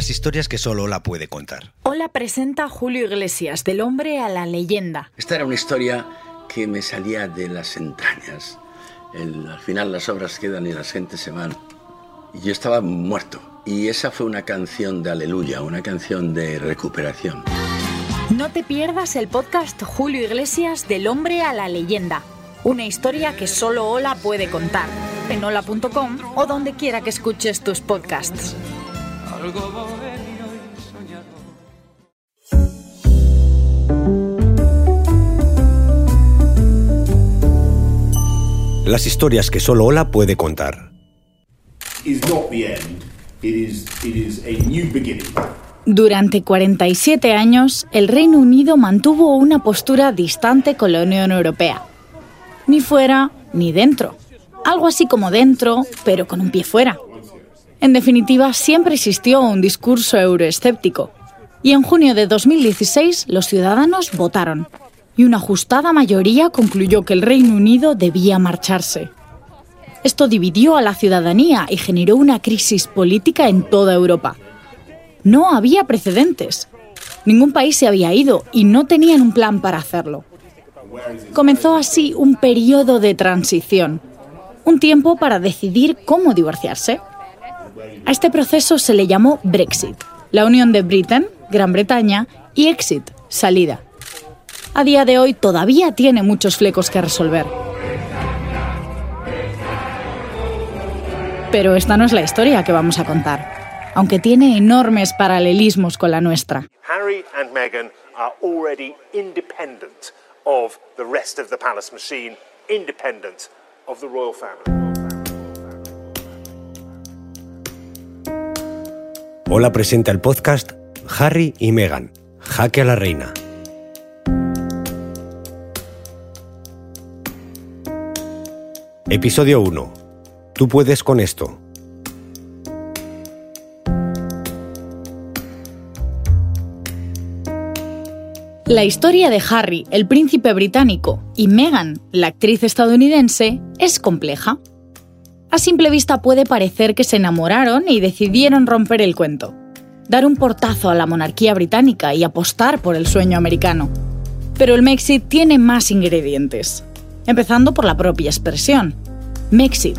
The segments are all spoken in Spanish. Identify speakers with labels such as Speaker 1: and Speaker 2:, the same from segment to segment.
Speaker 1: Las historias que solo Ola puede contar.
Speaker 2: Hola presenta Julio Iglesias, del hombre a la leyenda.
Speaker 3: Esta era una historia que me salía de las entrañas. El- al final las obras quedan y las gentes se van. Y yo estaba muerto. Y esa fue una canción de aleluya, una canción de recuperación.
Speaker 2: No te pierdas el podcast Julio Iglesias, del hombre a la leyenda. Una historia que solo Ola puede contar. En hola.com o donde quiera que escuches tus podcasts.
Speaker 1: Las historias que solo Ola puede contar.
Speaker 4: is not the end. It is it is a new beginning.
Speaker 2: Durante 47 años, el Reino Unido mantuvo una postura distante con la Unión Europea. Ni fuera ni dentro. Algo así como dentro, pero con un pie fuera. En definitiva, siempre existió un discurso euroescéptico. Y en junio de 2016 los ciudadanos votaron. Y una ajustada mayoría concluyó que el Reino Unido debía marcharse. Esto dividió a la ciudadanía y generó una crisis política en toda Europa. No había precedentes. Ningún país se había ido y no tenían un plan para hacerlo. Comenzó así un periodo de transición, un tiempo para decidir cómo divorciarse. A este proceso se le llamó Brexit, la unión de Britain, Gran Bretaña, y Exit, salida. A día de hoy todavía tiene muchos flecos que resolver. Pero esta no es la historia que vamos a contar, aunque tiene enormes paralelismos con la nuestra.
Speaker 5: Harry and Meghan are already independent of the rest of the palace machine, independent of the royal family.
Speaker 1: Ola presenta el podcast Harry y Meghan, Jaque a la Reina. Episodio 1. Tú puedes con esto.
Speaker 2: La historia de Harry, el príncipe británico, y Meghan, la actriz estadounidense, es compleja. A simple vista puede parecer que se enamoraron y decidieron romper el cuento, dar un portazo a la monarquía británica y apostar por el sueño americano. Pero el Mexit tiene más ingredientes, empezando por la propia expresión, Mexit,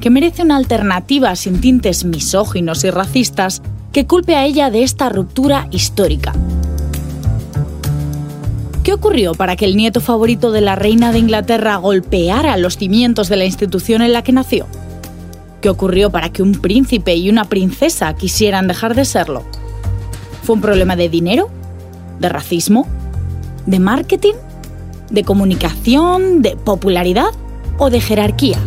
Speaker 2: que merece una alternativa sin tintes misóginos y racistas que culpe a ella de esta ruptura histórica. ¿Qué ocurrió para que el nieto favorito de la reina de Inglaterra golpeara los cimientos de la institución en la que nació? ¿Qué ocurrió para que un príncipe y una princesa quisieran dejar de serlo? ¿Fue un problema de dinero? ¿De racismo? ¿De marketing? ¿De comunicación? ¿De popularidad? ¿O de jerarquía?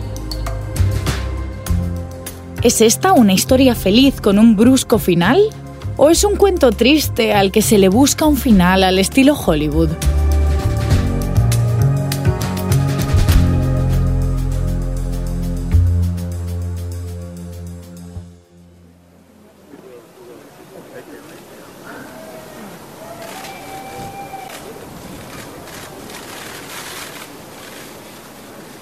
Speaker 2: ¿Es esta una historia feliz con un brusco final? ¿O es un cuento triste al que se le busca un final al estilo Hollywood?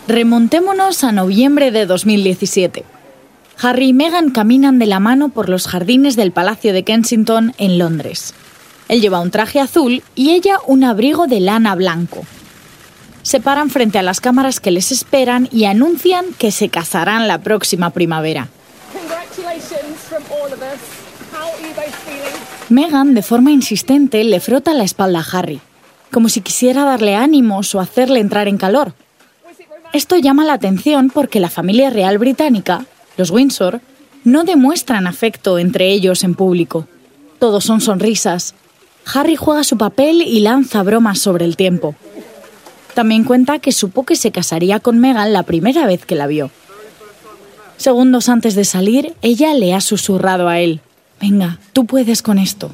Speaker 2: Remontémonos a noviembre de 2017. Harry y Meghan caminan de la mano por los jardines del Palacio de Kensington en Londres. Él lleva un traje azul y ella un abrigo de lana blanco. Se paran frente a las cámaras que les esperan y anuncian que se casarán la próxima primavera. Meghan, de forma insistente, le frota la espalda a Harry, como si quisiera darle ánimos o hacerle entrar en calor. Esto llama la atención porque la familia real británica, los Windsor, no demuestran afecto entre ellos en público. Todos son sonrisas. Harry juega su papel y lanza bromas sobre el tiempo. También cuenta que supo que se casaría con Meghan la primera vez que la vio. Segundos antes de salir, ella le ha susurrado a él, venga, tú puedes con esto.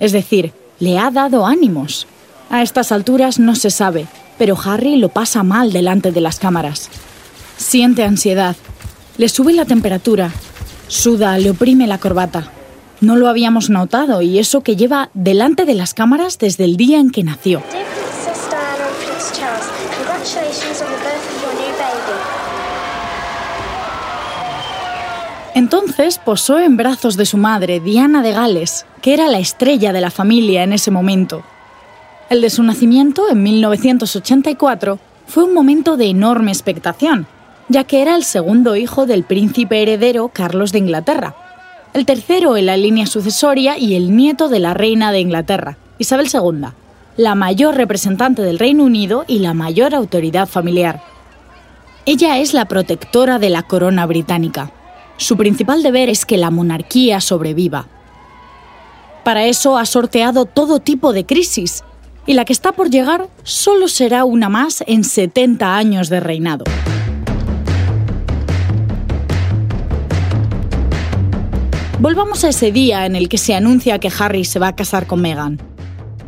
Speaker 2: Es decir, le ha dado ánimos. A estas alturas no se sabe, pero Harry lo pasa mal delante de las cámaras. Siente ansiedad, le sube la temperatura, suda, le oprime la corbata. No lo habíamos notado y eso que lleva delante de las cámaras desde el día en que nació. Entonces posó en brazos de su madre, Diana de Gales, que era la estrella de la familia en ese momento. El de su nacimiento, en 1984, fue un momento de enorme expectación, ya que era el segundo hijo del príncipe heredero Carlos de Inglaterra, el tercero en la línea sucesoria y el nieto de la reina de Inglaterra, Isabel II, la mayor representante del Reino Unido y la mayor autoridad familiar. Ella es la protectora de la corona británica. Su principal deber es que la monarquía sobreviva. Para eso ha sorteado todo tipo de crisis, y la que está por llegar solo será una más en 70 años de reinado. Volvamos a ese día en el que se anuncia que Harry se va a casar con Meghan.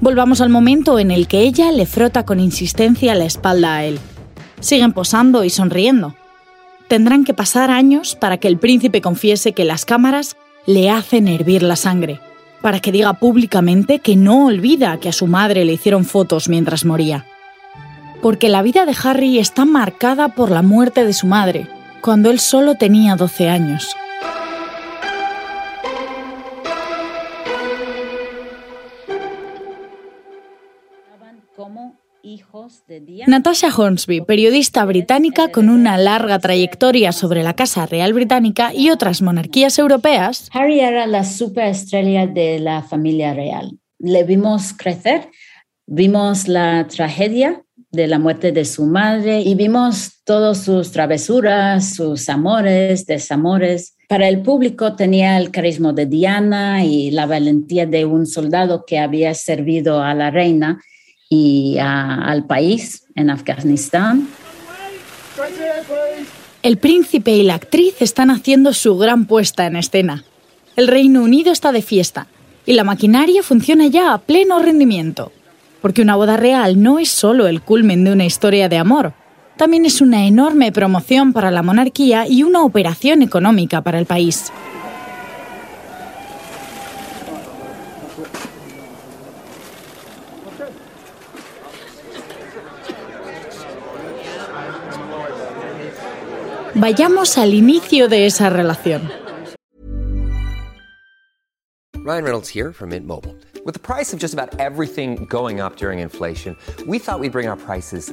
Speaker 2: Volvamos al momento en el que ella le frota con insistencia la espalda a él. Siguen posando y sonriendo. Tendrán que pasar años para que el príncipe confiese que las cámaras le hacen hervir la sangre, para que diga públicamente que no olvida que a su madre le hicieron fotos mientras moría. Porque la vida de Harry está marcada por la muerte de su madre, cuando él solo tenía 12 años. Natasha Hornsby, periodista británica con una larga trayectoria sobre la Casa Real Británica y otras monarquías europeas.
Speaker 6: Harry era la superestrella de la familia real. Le vimos crecer, vimos la tragedia de la muerte de su madre y vimos todas sus travesuras, sus amores, desamores. Para el público tenía el carisma de Diana y la valentía de un soldado que había servido a la reina y al país en Afganistán.
Speaker 2: El príncipe y la actriz están haciendo su gran puesta en escena. El Reino Unido está de fiesta y la maquinaria funciona ya a pleno rendimiento. Porque una boda real no es solo el culmen de una historia de amor, también es una enorme promoción para la monarquía y una operación económica para el país. Vayamos al inicio de esa relación.
Speaker 7: Ryan Reynolds here from Mint Mobile. With the price of just about everything going up during inflation, we thought we'd bring our prices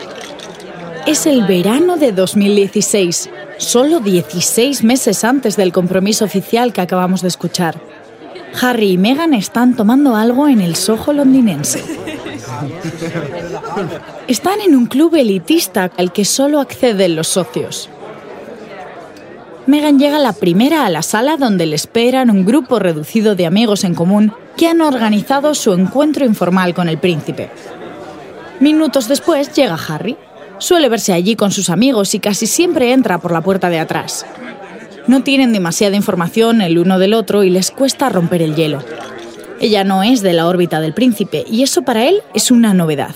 Speaker 2: Es el verano de 2016, solo 16 meses antes del compromiso oficial que acabamos de escuchar. Harry y Meghan están tomando algo en el Soho londinense. Están en un club elitista al que solo acceden los socios. Meghan llega la primera a la sala donde le esperan un grupo reducido de amigos en común que han organizado su encuentro informal con el príncipe. Minutos después llega Harry. Suele verse allí con sus amigos y casi siempre entra por la puerta de atrás. No tienen demasiada información el uno del otro y les cuesta romper el hielo. Ella no es de la órbita del príncipe y eso para él es una novedad.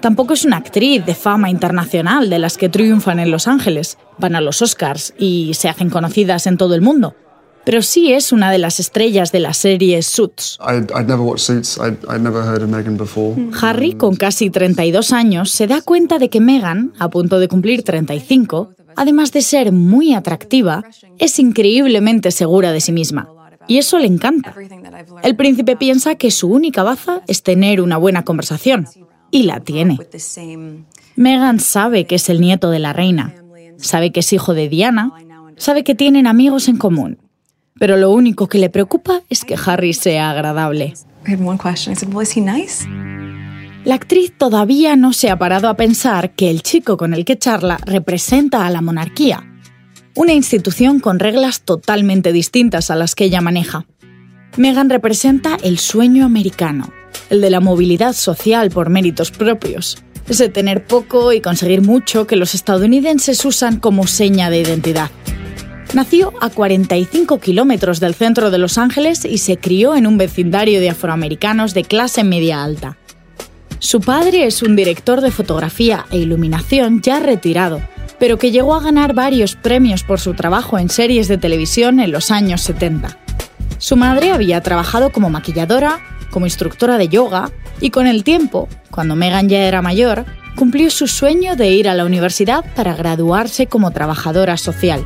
Speaker 2: Tampoco es una actriz de fama internacional de las que triunfan en Los Ángeles, van a los Oscars y se hacen conocidas en todo el mundo pero sí es una de las estrellas de la serie Suits. Harry, con casi 32 años, se da cuenta de que Meghan, a punto de cumplir 35, además de ser muy atractiva, es increíblemente segura de sí misma. Y eso le encanta. El príncipe piensa que su única baza es tener una buena conversación. Y la tiene. Meghan sabe que es el nieto de la reina. Sabe que es hijo de Diana. Sabe que tienen amigos en común pero lo único que le preocupa es que Harry sea agradable. La actriz todavía no se ha parado a pensar que el chico con el que charla representa a la monarquía, una institución con reglas totalmente distintas a las que ella maneja. Meghan representa el sueño americano, el de la movilidad social por méritos propios, ese tener poco y conseguir mucho que los estadounidenses usan como seña de identidad. Nació a 45 kilómetros del centro de Los Ángeles y se crió en un vecindario de afroamericanos de clase media alta. Su padre es un director de fotografía e iluminación ya retirado, pero que llegó a ganar varios premios por su trabajo en series de televisión en los años 70. Su madre había trabajado como maquilladora, como instructora de yoga, y con el tiempo, cuando Megan ya era mayor, cumplió su sueño de ir a la universidad para graduarse como trabajadora social.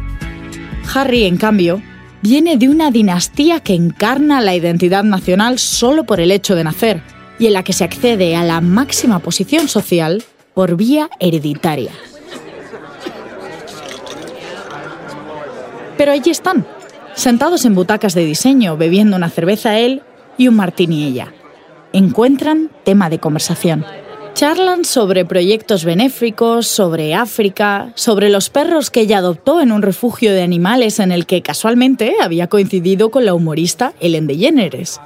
Speaker 2: Harry, en cambio, viene de una dinastía que encarna la identidad nacional solo por el hecho de nacer y en la que se accede a la máxima posición social por vía hereditaria. Pero allí están, sentados en butacas de diseño, bebiendo una cerveza él y un martini ella. Encuentran tema de conversación. Charlan sobre proyectos benéficos, sobre África, sobre los perros que ella adoptó en un refugio de animales en el que casualmente había coincidido con la humorista Ellen DeGeneres.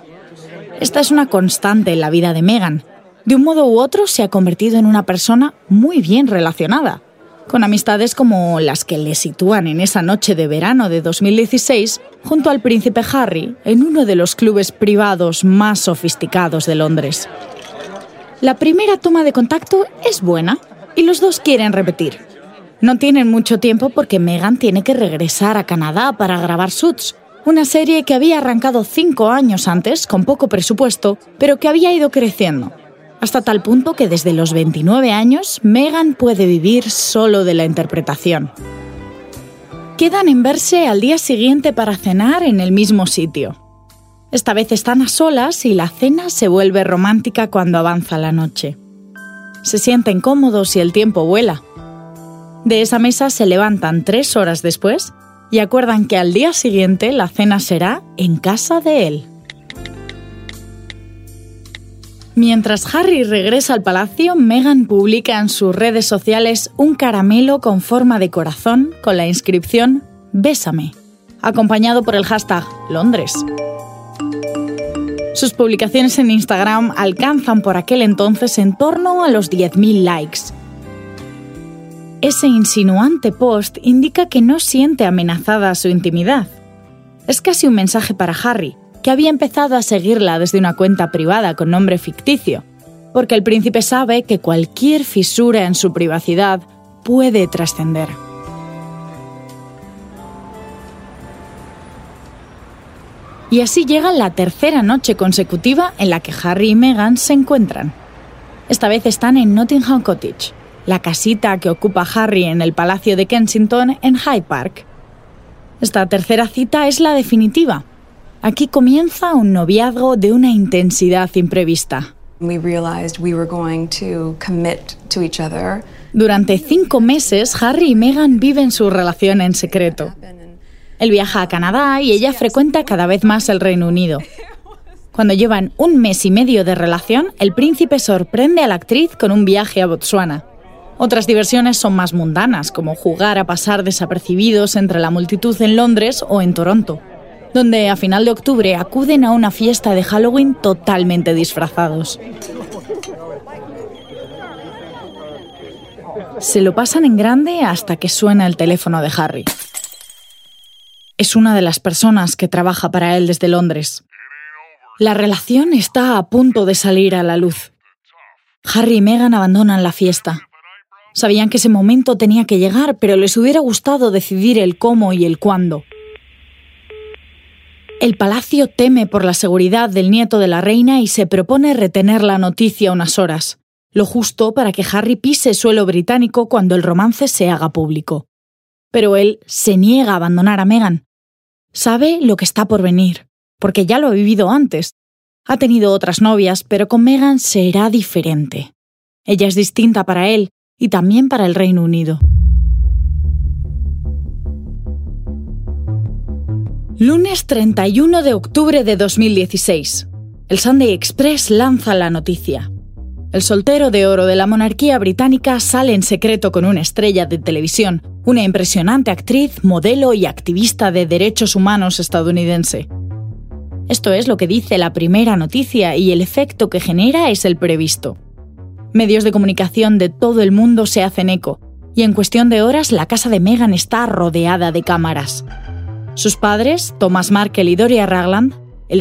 Speaker 2: Esta es una constante en la vida de Megan. De un modo u otro se ha convertido en una persona muy bien relacionada, con amistades como las que le sitúan en esa noche de verano de 2016 junto al príncipe Harry en uno de los clubes privados más sofisticados de Londres. La primera toma de contacto es buena y los dos quieren repetir. No tienen mucho tiempo porque Megan tiene que regresar a Canadá para grabar Suits, una serie que había arrancado cinco años antes con poco presupuesto, pero que había ido creciendo. Hasta tal punto que desde los 29 años Megan puede vivir solo de la interpretación. Quedan en verse al día siguiente para cenar en el mismo sitio. Esta vez están a solas y la cena se vuelve romántica cuando avanza la noche. Se sienten cómodos y el tiempo vuela. De esa mesa se levantan tres horas después y acuerdan que al día siguiente la cena será en casa de él. Mientras Harry regresa al palacio, Meghan publica en sus redes sociales un caramelo con forma de corazón con la inscripción Bésame, acompañado por el hashtag Londres. Sus publicaciones en Instagram alcanzan por aquel entonces en torno a los 10.000 likes. Ese insinuante post indica que no siente amenazada su intimidad. Es casi un mensaje para Harry, que había empezado a seguirla desde una cuenta privada con nombre ficticio, porque el príncipe sabe que cualquier fisura en su privacidad puede trascender. Y así llega la tercera noche consecutiva en la que Harry y Meghan se encuentran. Esta vez están en Nottingham Cottage, la casita que ocupa Harry en el Palacio de Kensington en Hyde Park. Esta tercera cita es la definitiva. Aquí comienza un noviazgo de una intensidad imprevista. Durante cinco meses, Harry y Meghan viven su relación en secreto. Él viaja a Canadá y ella frecuenta cada vez más el Reino Unido. Cuando llevan un mes y medio de relación, el príncipe sorprende a la actriz con un viaje a Botsuana. Otras diversiones son más mundanas, como jugar a pasar desapercibidos entre la multitud en Londres o en Toronto, donde a final de octubre acuden a una fiesta de Halloween totalmente disfrazados. Se lo pasan en grande hasta que suena el teléfono de Harry es una de las personas que trabaja para él desde Londres. La relación está a punto de salir a la luz. Harry y Meghan abandonan la fiesta. Sabían que ese momento tenía que llegar, pero les hubiera gustado decidir el cómo y el cuándo. El palacio teme por la seguridad del nieto de la reina y se propone retener la noticia unas horas, lo justo para que Harry pise suelo británico cuando el romance se haga público. Pero él se niega a abandonar a Meghan. Sabe lo que está por venir, porque ya lo ha vivido antes. Ha tenido otras novias, pero con Meghan será diferente. Ella es distinta para él y también para el Reino Unido. Lunes 31 de octubre de 2016. El Sunday Express lanza la noticia. El soltero de oro de la monarquía británica sale en secreto con una estrella de televisión, una impresionante actriz, modelo y activista de derechos humanos estadounidense. Esto es lo que dice la primera noticia y el efecto que genera es el previsto. Medios de comunicación de todo el mundo se hacen eco, y en cuestión de horas la casa de Meghan está rodeada de cámaras. Sus padres, Thomas Markle y Doria Ragland, el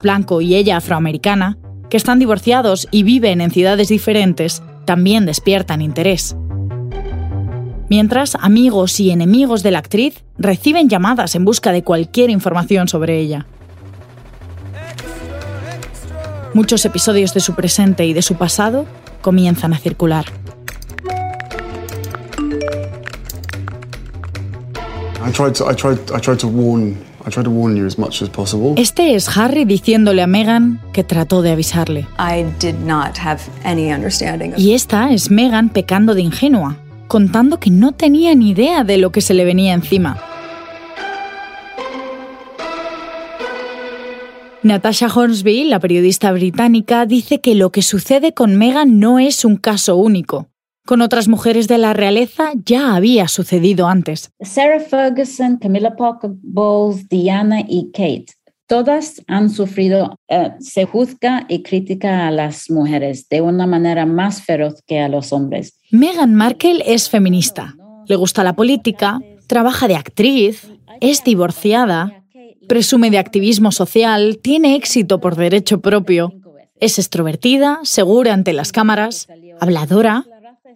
Speaker 2: blanco y ella afroamericana, que están divorciados y viven en ciudades diferentes, también despiertan interés. Mientras, amigos y enemigos de la actriz reciben llamadas en busca de cualquier información sobre ella. Muchos episodios de su presente y de su pasado comienzan a circular.
Speaker 8: I tried to warn you as much as possible.
Speaker 2: Este es Harry diciéndole a Meghan que trató de avisarle.
Speaker 9: I did not have any understanding of
Speaker 2: Y esta es Meghan pecando de ingenua, contando que no tenía ni idea de lo que se le venía encima. Natasha Hornsby, la periodista británica, dice que lo que sucede con Meghan no es un caso único. Con otras mujeres de la realeza ya había sucedido antes.
Speaker 6: Sarah Ferguson, Camilla Parker Bowles, Diana y Kate. Todas han sufrido, eh, se juzga y critica a las mujeres de una manera más feroz que a los hombres.
Speaker 2: Meghan Markle es feminista, le gusta la política, trabaja de actriz, es divorciada, presume de activismo social, tiene éxito por derecho propio, es extrovertida, segura ante las cámaras, habladora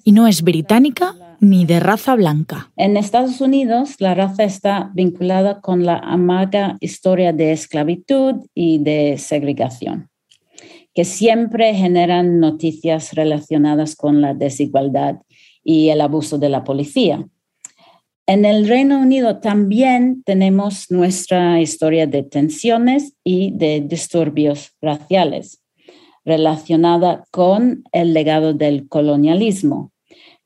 Speaker 2: y no es británica ni de raza blanca.
Speaker 6: En Estados Unidos, la raza está vinculada con la amarga historia de esclavitud y de segregación, que siempre generan noticias relacionadas con la desigualdad y el abuso de la policía. En el Reino Unido también tenemos nuestra historia de tensiones y de disturbios raciales relacionada con el legado del colonialismo.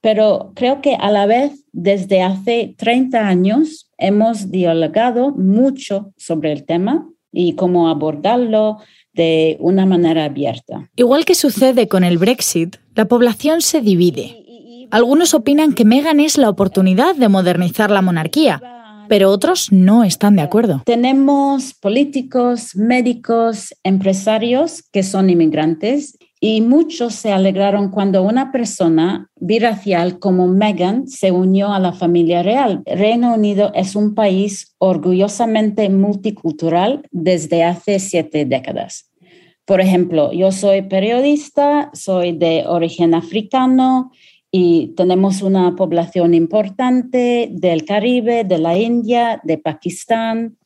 Speaker 6: Pero creo que a la vez, desde hace 30 años, hemos dialogado mucho sobre el tema y cómo abordarlo de una manera abierta.
Speaker 2: Igual que sucede con el Brexit, la población se divide. Algunos opinan que Meghan es la oportunidad de modernizar la monarquía, pero otros no están de acuerdo.
Speaker 6: Tenemos políticos, médicos, empresarios que son inmigrantes y muchos se alegraron cuando una persona biracial como Meghan se unió a la familia real. Reino Unido es un país orgullosamente multicultural desde hace siete décadas. Por ejemplo, yo soy periodista, soy de origen africano y tenemos una población importante del Caribe, de la India, de Pakistán.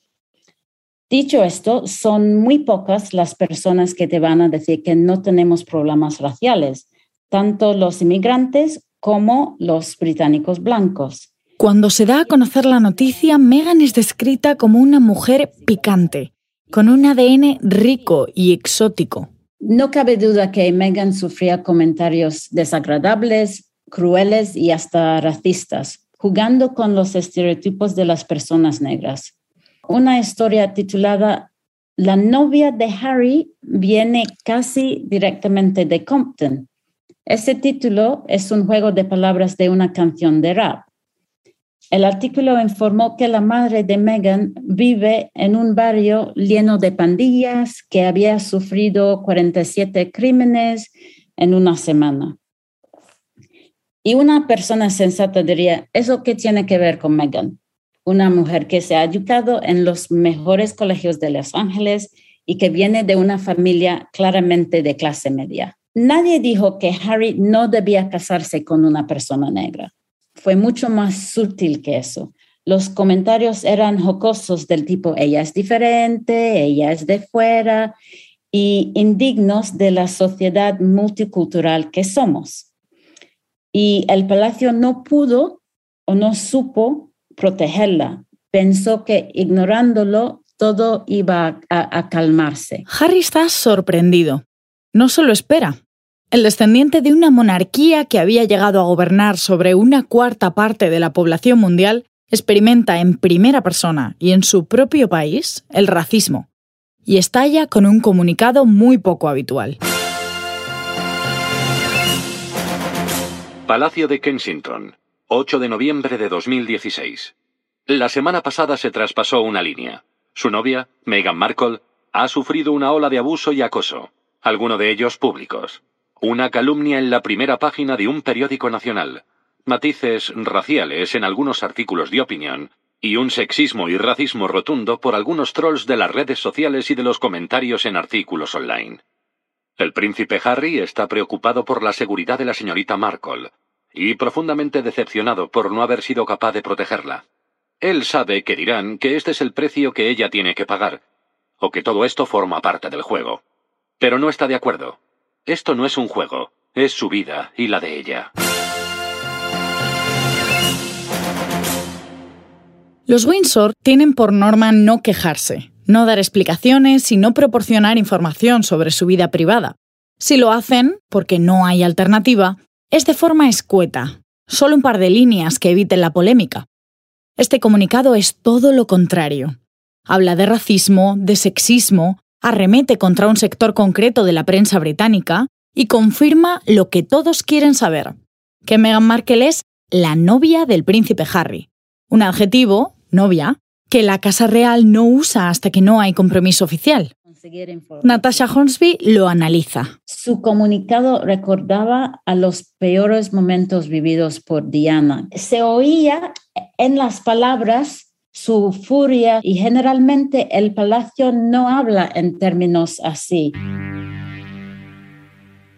Speaker 6: Dicho esto, son muy pocas las personas que te van a decir que no tenemos problemas raciales, tanto los inmigrantes como los británicos blancos.
Speaker 2: Cuando se da a conocer la noticia, Meghan es descrita como una mujer picante, con un ADN rico y exótico.
Speaker 6: No cabe duda que Meghan sufría comentarios desagradables, crueles y hasta racistas, jugando con los estereotipos de las personas negras. Una historia titulada La novia de Harry viene casi directamente de Compton. Ese título es un juego de palabras de una canción de rap. El artículo informó que la madre de Meghan vive en un barrio lleno de pandillas que había sufrido 47 crímenes en una semana. Y una persona sensata diría, ¿eso qué tiene que ver con Meghan? Una mujer que se ha educado en los mejores colegios de Los Ángeles y que viene de una familia claramente de clase media. Nadie dijo que Harry no debía casarse con una persona negra. Fue mucho más sutil que eso. Los comentarios eran jocosos del tipo, ella es diferente, ella es de fuera, y indignos de la sociedad multicultural que somos. Y el palacio no pudo o no supo protegerla. Pensó que ignorándolo todo iba a, a calmarse.
Speaker 2: Harry está sorprendido. No solo espera, el descendiente de una monarquía que había llegado a gobernar sobre una cuarta parte de la población mundial, experimenta en primera persona y en su propio país el racismo y estalla con un comunicado muy poco habitual.
Speaker 10: Palacio de Kensington, 8 de noviembre de 2016. La semana pasada se traspasó una línea. Su novia, Meghan Markle, ha sufrido una ola de abuso y acoso, algunos de ellos públicos. Una calumnia en la primera página de un periódico nacional, matices raciales en algunos artículos de opinión y un sexismo y racismo rotundo por algunos trolls de las redes sociales y de los comentarios en artículos online. El príncipe Harry está preocupado por la seguridad de la señorita Markle y profundamente decepcionado por no haber sido capaz de protegerla. Él sabe que dirán que este es el precio que ella tiene que pagar, o que todo esto forma parte del juego. Pero no está de acuerdo. Esto no es un juego, es su vida y la de ella.
Speaker 2: Los Windsor tienen por norma no quejarse, no dar explicaciones y no proporcionar información sobre su vida privada. Si lo hacen, porque no hay alternativa, es de forma escueta, solo un par de líneas que eviten la polémica. Este comunicado es todo lo contrario. Habla de racismo, de sexismo, arremete contra un sector concreto de la prensa británica y confirma lo que todos quieren saber, que Meghan Markle es la novia del príncipe Harry, un adjetivo, novia, que la Casa Real no usa hasta que no hay compromiso oficial. Natasha Hornsby lo analiza.
Speaker 6: Su comunicado recordaba a los peores momentos vividos por Diana. Se oía en las palabras su furia y generalmente el palacio no habla en términos así.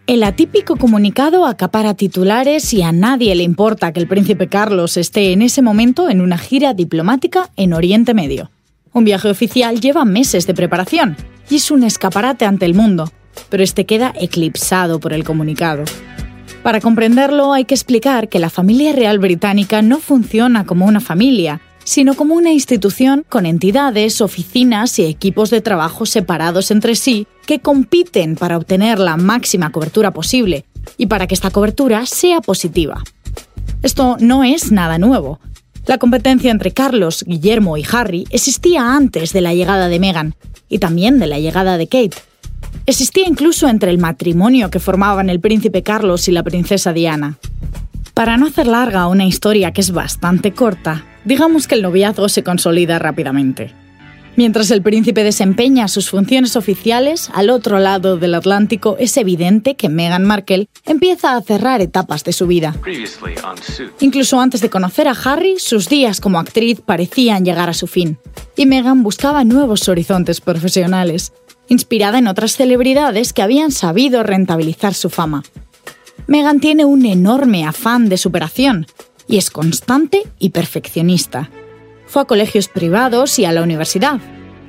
Speaker 2: El atípico comunicado acapara titulares y a nadie le importa que el príncipe Carlos esté en ese momento en una gira diplomática en Oriente Medio. Un viaje oficial lleva meses de preparación y es un escaparate ante el mundo, pero este queda eclipsado por el comunicado. Para comprenderlo hay que explicar que la familia real británica no funciona como una familia, sino como una institución con entidades, oficinas y equipos de trabajo separados entre sí que compiten para obtener la máxima cobertura posible y para que esta cobertura sea positiva. Esto no es nada nuevo. La competencia entre Carlos, Guillermo y Harry existía antes de la llegada de Meghan y también de la llegada de Kate. Existía incluso entre el matrimonio que formaban el príncipe Carlos y la princesa Diana. Para no hacer larga una historia que es bastante corta, digamos que el noviazgo se consolida rápidamente. Mientras el príncipe desempeña sus funciones oficiales, al otro lado del Atlántico es evidente que Meghan Markle empieza a cerrar etapas de su vida. Incluso antes de conocer a Harry, sus días como actriz parecían llegar a su fin, y Meghan buscaba nuevos horizontes profesionales, inspirada en otras celebridades que habían sabido rentabilizar su fama. Meghan tiene un enorme afán de superación y es constante y perfeccionista. Fue a colegios privados y a la universidad,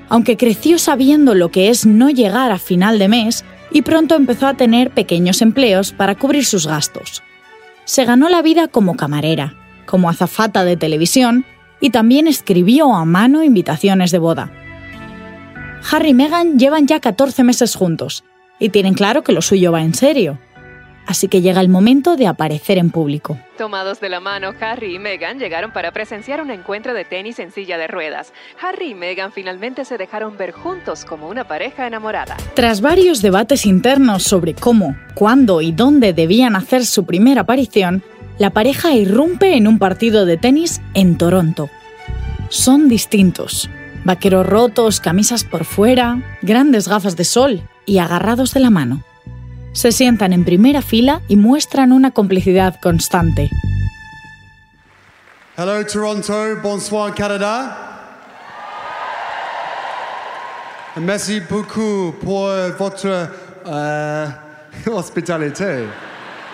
Speaker 2: aunque creció sabiendo lo que es no llegar a final de mes y pronto empezó a tener pequeños empleos para cubrir sus gastos. Se ganó la vida como camarera, como azafata de televisión y también escribió a mano invitaciones de boda. Harry y Meghan llevan ya 14 meses juntos y tienen claro que lo suyo va en serio así que llega el momento de aparecer en público.
Speaker 11: Tomados de la mano, Harry y Meghan llegaron para presenciar un encuentro de tenis en silla de ruedas. Harry y Meghan finalmente se dejaron ver juntos como una pareja enamorada.
Speaker 2: Tras varios debates internos sobre cómo, cuándo y dónde debían hacer su primera aparición, la pareja irrumpe en un partido de tenis en Toronto. Son distintos. Vaqueros rotos, camisas por fuera, grandes gafas de sol y agarrados de la mano se sientan en primera fila y muestran una complicidad constante.
Speaker 12: Hello Toronto, bonsoir Canada. Merci beaucoup pour votre uh.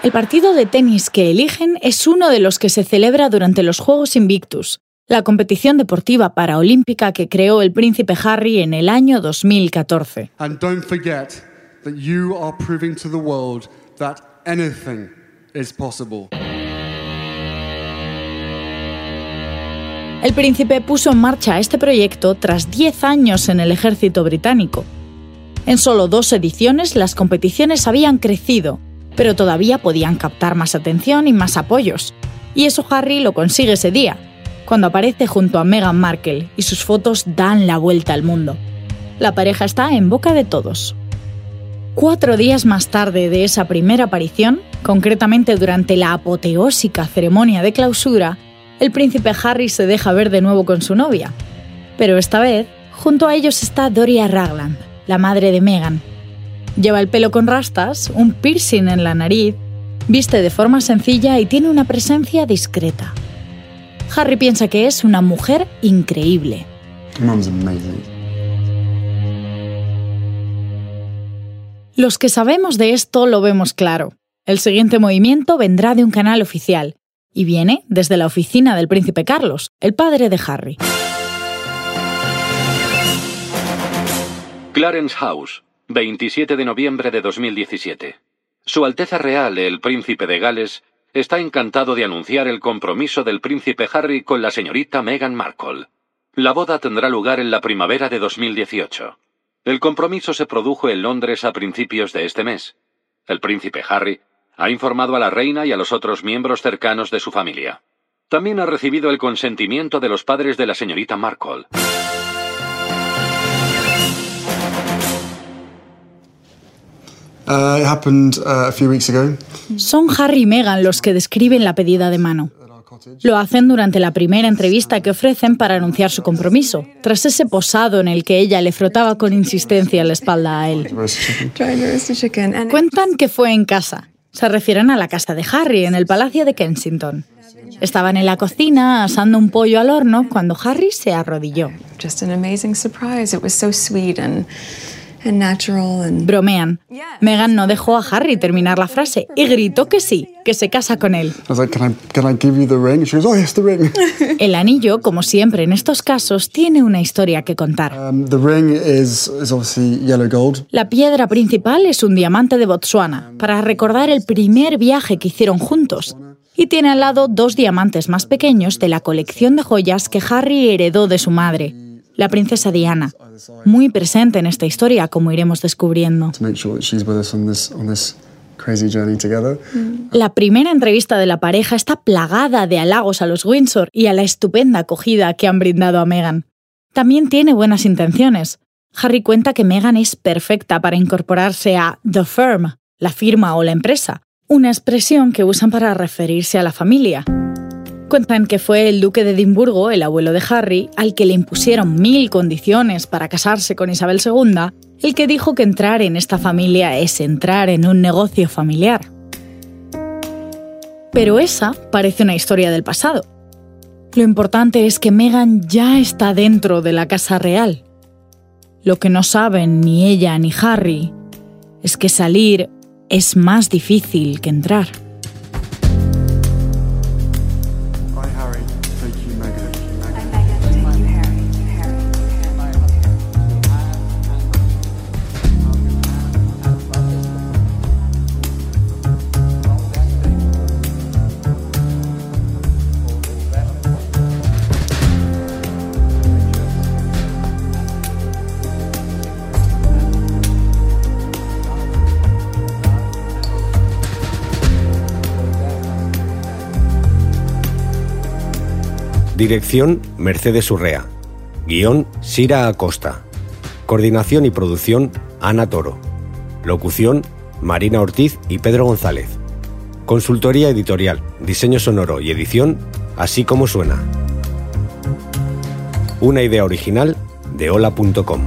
Speaker 2: El partido de tenis que eligen es uno de los que se celebra durante los Juegos Invictus, la competición deportiva paraolímpica que creó el príncipe Harry en el año 2014.
Speaker 12: And don't forget, that you are proving to the world that anything is possible.
Speaker 2: El príncipe puso en marcha este proyecto tras 10 años en el ejército británico. En solo dos ediciones las competiciones habían crecido pero todavía podían captar más atención y más apoyos. Y eso Harry lo consigue ese día, cuando aparece junto a Meghan Markle y sus fotos dan la vuelta al mundo. La pareja está en boca de todos. Cuatro días más tarde de esa primera aparición, concretamente durante la apoteósica ceremonia de clausura, el príncipe Harry se deja ver de nuevo con su novia. Pero esta vez, junto a ellos está Doria Ragland, la madre de Meghan. Lleva el pelo con rastas, un piercing en la nariz, viste de forma sencilla y tiene una presencia discreta. Harry piensa que es una mujer increíble. Los que sabemos de esto lo vemos claro. El siguiente movimiento vendrá de un canal oficial y viene desde la oficina del príncipe Carlos, el padre de Harry.
Speaker 10: Clarence House, 27 de noviembre de 2017. Su Alteza Real, el Príncipe de Gales, está encantado de anunciar el compromiso del Príncipe Harry con la señorita Meghan Markle. La boda tendrá lugar en la primavera de 2018. El compromiso se produjo en Londres a principios de este mes. El Príncipe Harry ha informado a la reina y a los otros miembros cercanos de su familia. También ha recibido el consentimiento de los padres de la señorita Markle.
Speaker 8: Uh, it happened uh, a few weeks ago.
Speaker 2: Son Harry y Meghan los que describen la pedida de mano. Lo hacen durante la primera entrevista que ofrecen para anunciar su compromiso, tras ese posado en el que ella le frotaba con insistencia la espalda a él. Cuentan que fue en casa. Se refieren a la casa de Harry, en el Palacio de Kensington. Estaban en la cocina asando un pollo al horno cuando Harry se arrodilló. Bromean. Meghan no dejó a Harry terminar la frase y gritó que sí, que se casa con él.
Speaker 8: I was like, can I, can I give you the ring? She goes, oh, yes, the ring.
Speaker 2: El anillo, como siempre en estos casos, tiene una historia que contar.
Speaker 8: um, the ring is, is obviously yellow gold.
Speaker 2: La piedra principal es un diamante de Botsuana, para recordar el primer viaje que hicieron juntos. Y tiene al lado dos diamantes más pequeños de la colección de joyas que Harry heredó de su madre, la princesa Diana, muy presente en esta historia, como iremos descubriendo. La primera entrevista de la pareja está plagada de halagos a los Windsor y a la estupenda acogida que han brindado a Meghan. También tiene buenas intenciones. Harry cuenta que Meghan es perfecta para incorporarse a The Firm, la firma o la empresa, una expresión que usan para referirse a la familia. Cuentan que fue el duque de Edimburgo, el abuelo de Harry, al que le impusieron mil condiciones para casarse con Isabel II, el que dijo que entrar en esta familia es entrar en un negocio familiar. Pero esa parece una historia del pasado. Lo importante es que Meghan ya está dentro de la Casa Real. Lo que no saben ni ella ni Harry es que salir es más difícil que entrar.
Speaker 1: Dirección Mercedes Urrea. Guión Sira Acosta. Coordinación y producción Ana Toro. Locución Marina Ortiz y Pedro González. Consultoría editorial, diseño sonoro y edición, así como suena. Una idea original de hola.com.